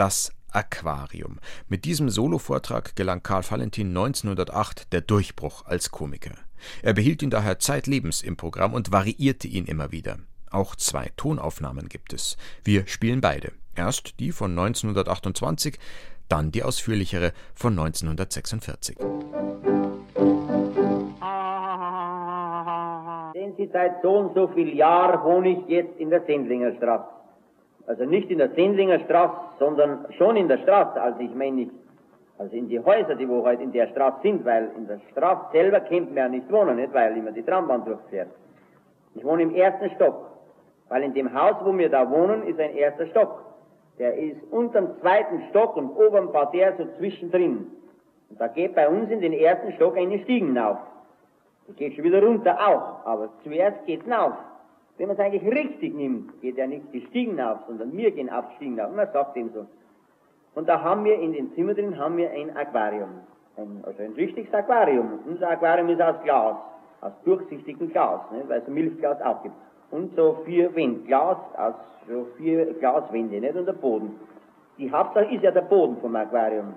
Das Aquarium. Mit diesem Solovortrag gelang Karl Valentin 1908 der Durchbruch als Komiker. Er behielt ihn daher zeitlebens im Programm und variierte ihn immer wieder. Auch zwei Tonaufnahmen gibt es. Wir spielen beide. Erst die von 1928, dann die ausführlichere von 1946. Sehen Sie, seit so und so viel Jahren wohne ich jetzt in der Sendlinger Straße. Also nicht in der Sendlinger Straße, sondern schon in der Straße. Also ich meine nicht, also in die Häuser, die wo heute in der Straße sind, weil in der Straße selber kennt man ja nicht wohnen, nicht, weil immer die Trambahn durchfährt. Ich wohne im ersten Stock, weil in dem Haus, wo wir da wohnen, ist ein erster Stock. Der ist unterm zweiten Stock und ein Parterre so zwischendrin. Und da geht bei uns in den ersten Stock eine Stiegen auf. Die geht schon wieder runter auch, aber zuerst geht's auf. Wenn man es eigentlich richtig nimmt, geht ja nicht die Stiegen auf, sondern wir gehen auf Stiegen auf. Und man sagt ihm so. Und da haben wir in den Zimmer drin haben wir ein Aquarium. Ein, also ein richtiges Aquarium. Unser Aquarium ist aus Glas, aus durchsichtigem Glas, ne, weil es Milchglas auch gibt. Und so vier Wände, Glas, aus so vier Glaswände, nicht? Und der Boden. Die Hauptsache ist ja der Boden vom Aquarium.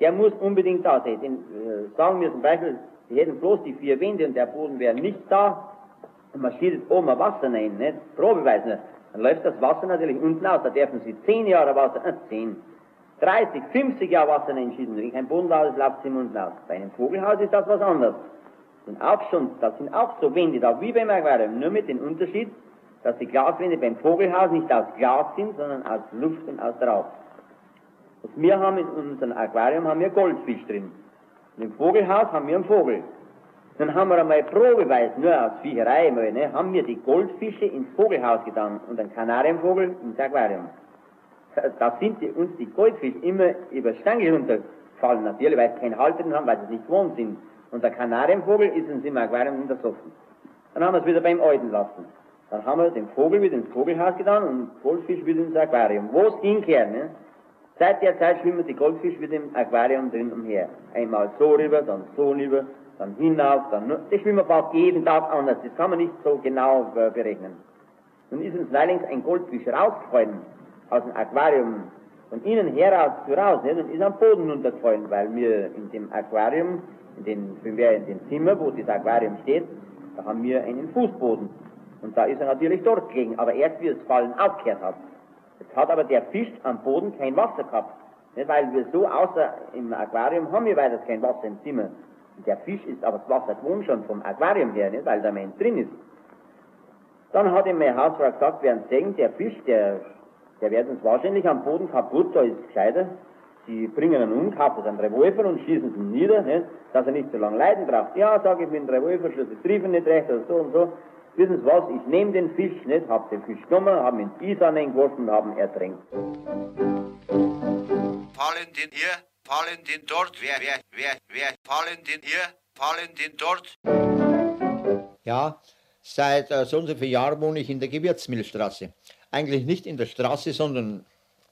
Der muss unbedingt da sein. Den, äh, sagen wir zum Beispiel, wir hätten bloß die vier Wände und der Boden wäre nicht da, und man schießt oben ein Wasser rein, nicht? Probeweise. Dann läuft das Wasser natürlich unten aus. Da dürfen Sie zehn Jahre Wasser, äh, zehn, 30, 50 Jahre Wasser reinschießen. Wenn kein Bodenlaus ist, läuft es unten aus. Bei einem Vogelhaus ist das was anderes. Und auch schon, das sind auch so Wände da, wie beim Aquarium, nur mit dem Unterschied, dass die Glaswände beim Vogelhaus nicht aus Glas sind, sondern aus Luft und aus Rauch. Und wir haben in unserem Aquarium haben wir Goldfisch drin. Und im Vogelhaus haben wir einen Vogel. Dann haben wir einmal probeweise, nur aus Viecherei mal, ne, haben wir die Goldfische ins Vogelhaus getan und einen Kanarienvogel ins Aquarium. Da sind die, uns die Goldfische immer über Stange runtergefallen, natürlich, weil sie keinen Halter haben, weil sie nicht gewohnt sind. Und der Kanarienvogel ist uns im Aquarium untersoffen. Dann haben wir es wieder beim Alten lassen. Dann haben wir den Vogel wieder ins Vogelhaus getan und Goldfisch wieder ins Aquarium. Wo es hinkehrt, ne? Seit der Zeit schwimmen die Goldfische wieder im Aquarium drin umher. Einmal so rüber, dann so rüber, dann hinauf, dann nur, das schwimmen fast jeden Tag anders, das kann man nicht so genau äh, berechnen. Nun ist uns neulich ein Goldfisch rausgefallen aus dem Aquarium von innen heraus zu raus nicht, und ist am Boden runtergefallen, weil wir in dem Aquarium, in wenn wir in dem Zimmer, wo das Aquarium steht, da haben wir einen Fußboden. Und da ist er natürlich dort gelegen, aber erst wie es Fallen aufgehört hat. Jetzt hat aber der Fisch am Boden kein Wasser gehabt. Nicht, weil wir so außer im Aquarium haben wir weiter kein Wasser im Zimmer. Der Fisch ist aber das Wasser gewohnt schon vom Aquarium her, nicht? weil der Mensch drin ist. Dann hat ihm meine Hausfrau gesagt, während sehen, der Fisch, der, der wird uns wahrscheinlich am Boden kaputt, da ist es gescheiter. Sie bringen ihn um, kaufen einen Revolver und schießen ihn nieder, nicht? dass er nicht so lange leiden braucht. Ja, sage ich mit dem Revolver, schluss, ich treffe nicht recht oder so und so. Wissen Sie was, ich nehme den Fisch nicht, habe den Fisch genommen, habe ihn ins Eis angeworfen und habe ihn ertränkt. Fallen den hier fallen den dort, wer, wer, wer, wer, fallen den hier, fallen den dort. Ja, seit äh, so und so vielen Jahren wohne ich in der Gewürzmilchstraße. Eigentlich nicht in der Straße, sondern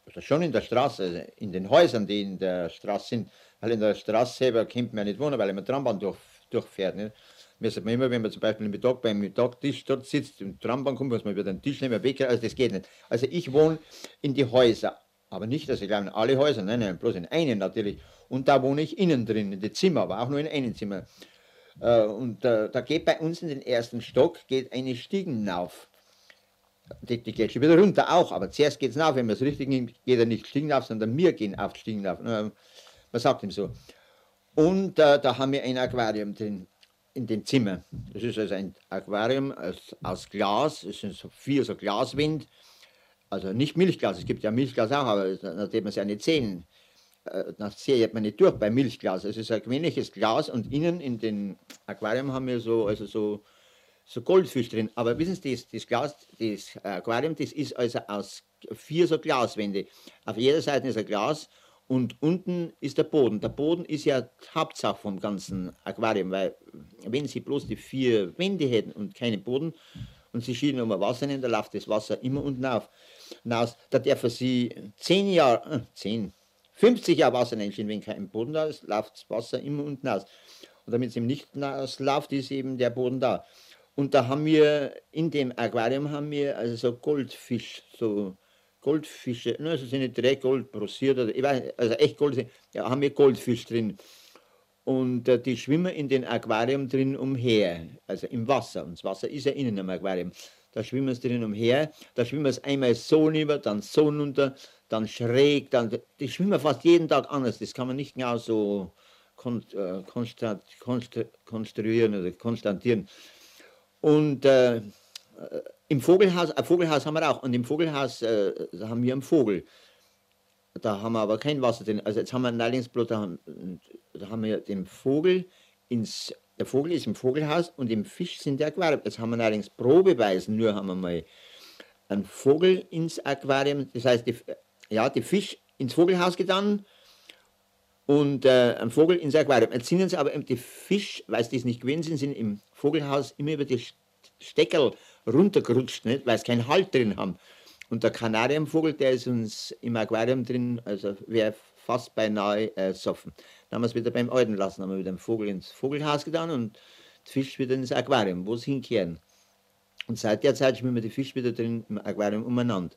also schon in der Straße, in den Häusern, die in der Straße sind. Weil in der Straße selber kennt man ja nicht wohnen, weil immer Trambahn durch, durchfährt. Nicht? Wir sagen immer, wenn man zum Beispiel im Mittag beim Mittagtisch dort sitzt, im Trambahn kommt, muss man wieder den Tisch nehmen, weg, also das geht nicht. Also ich wohne in die Häuser aber nicht, dass ich glaube, in alle Häuser, nein, nein, bloß in einem natürlich. Und da wohne ich innen drin, in den Zimmer, aber auch nur in einem Zimmer. Äh, und äh, da geht bei uns in den ersten Stock geht eine Stiegen auf. Die, die geht schon wieder runter auch, aber zuerst geht es auf, wenn man es richtig nimmt, geht er nicht Stiegen auf, sondern wir gehen auf Stiegen auf. man sagt ihm so. Und äh, da haben wir ein Aquarium drin, in dem Zimmer. Das ist also ein Aquarium aus, aus Glas, es sind so vier so Glaswind also nicht Milchglas, es gibt ja Milchglas auch, aber nachdem man seine Zähne, äh, nach Sehe hat man nicht durch bei Milchglas. Es ist ein gewöhnliches Glas und innen in den Aquarium haben wir so, also so, so Goldfisch drin. Aber wissen Sie, das, das Glas, das Aquarium, das ist also aus vier so Glaswände. Auf jeder Seite ist ein Glas und unten ist der Boden. Der Boden ist ja Hauptsache vom ganzen Aquarium, weil wenn Sie bloß die vier Wände hätten und keinen Boden und Sie schieben um Wasser hin, dann läuft das Wasser immer unten auf hinaus, da dürfen sie 10 Jahre, 10, 50 Jahre Wasser einschieben, wenn kein Boden da ist, läuft das Wasser immer unten aus. Und damit es eben nicht läuft, ist eben der Boden da. Und da haben wir, in dem Aquarium haben wir also so Goldfisch, so Goldfische, also sind nicht direkt Gold weiß, also echt Gold, ja, haben wir Goldfisch drin. Und äh, die schwimmen in den Aquarium drin umher, also im Wasser. Und das Wasser ist ja innen im Aquarium. Da schwimmen sie drin umher, da schwimmen sie einmal so rüber, dann so runter, dann schräg, dann, die schwimmen fast jeden Tag anders. Das kann man nicht genau so kon, äh, konstant, konst, konstruieren oder konstantieren. Und äh, im Vogelhaus, ein Vogelhaus haben wir auch, und im Vogelhaus äh, haben wir einen Vogel. Da haben wir aber kein Wasser drin. Also jetzt haben wir ein Neilingsblut, da haben, da haben wir den Vogel ins, der Vogel ist im Vogelhaus und im Fisch sind die Aquarium. Jetzt haben wir allerdings Probeweisen, nur haben wir mal einen Vogel ins Aquarium, das heißt, die, ja, die Fisch ins Vogelhaus getan und äh, ein Vogel ins Aquarium. Jetzt sind sie aber die Fisch, weil sie das nicht gewöhnt sind, sind im Vogelhaus immer über die Steckerl runtergerutscht, nicht? weil sie keinen Halt drin haben. Und der Kanarienvogel, der ist uns im Aquarium drin, also wäre fast beinahe äh, soffen. Dann haben wir es wieder beim Alten lassen, haben wir wieder den Vogel ins Vogelhaus getan und den Fisch wieder ins Aquarium, wo sie hinkehren. Und seit der Zeit schwimmen die Fische wieder drin im Aquarium umeinander.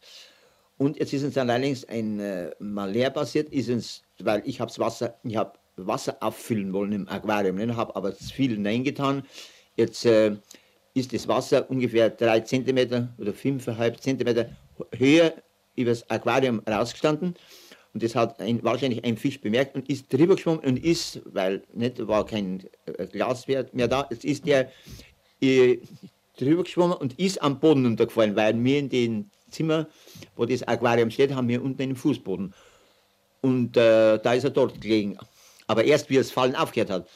Und jetzt ist uns allerdings ein äh, mal leer passiert, ist uns, weil ich habe Wasser, ich habe Wasser auffüllen wollen im Aquarium, ne, habe aber zu viel hineingetan. Jetzt äh, ist das Wasser ungefähr drei Zentimeter oder fünfeinhalb Zentimeter höher über das Aquarium rausgestanden. Und das hat ein, wahrscheinlich ein Fisch bemerkt und ist drüber geschwommen und ist, weil nicht war kein äh, Glas mehr da, jetzt ist der äh, drüber geschwommen und ist am Boden untergefallen, weil wir in dem Zimmer, wo das Aquarium steht, haben wir unten einen Fußboden. Und äh, da ist er dort gelegen. Aber erst wie es Fallen aufgehört hat.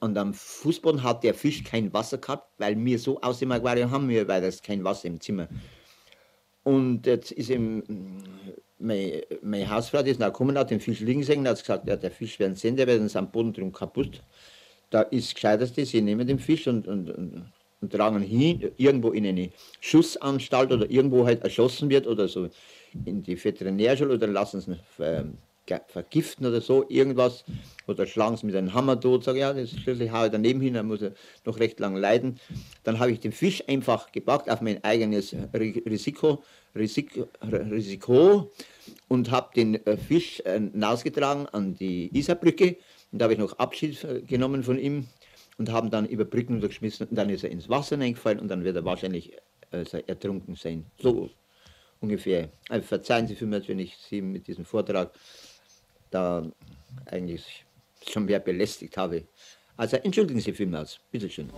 Und am Fußboden hat der Fisch kein Wasser gehabt, weil wir so aus dem Aquarium haben wir, weil das kein Wasser im Zimmer. Und jetzt ist ihm meine, meine Hausfrau, die ist gekommen, hat den Fisch liegen gesehen, hat gesagt, ja, der Fisch werden sehen, der wird uns am Boden drum kaputt. Da ist gescheiterste, sie nehmen den Fisch und, und, und, und tragen ihn hin, irgendwo in eine Schussanstalt oder irgendwo halt erschossen wird oder so in die Veterinärschule oder lassen ihn vergiften oder so, irgendwas, oder schlagen sie mit einem Hammer tot, sage ja, das schließlich haue ich daneben hin, dann muss er noch recht lang leiden. Dann habe ich den Fisch einfach gepackt auf mein eigenes Risiko, Risiko, Risiko und habe den äh, Fisch hinausgetragen an die Isarbrücke und da habe ich noch Abschied äh, genommen von ihm und haben dann über Brücken geschmissen und dann ist er ins Wasser hineingefallen und dann wird er wahrscheinlich äh, ertrunken sein. So ungefähr. Also verzeihen Sie für mich, wenn ich Sie mit diesem Vortrag da eigentlich schon mehr belästigt habe. Also entschuldigen Sie vielmals. Bitteschön.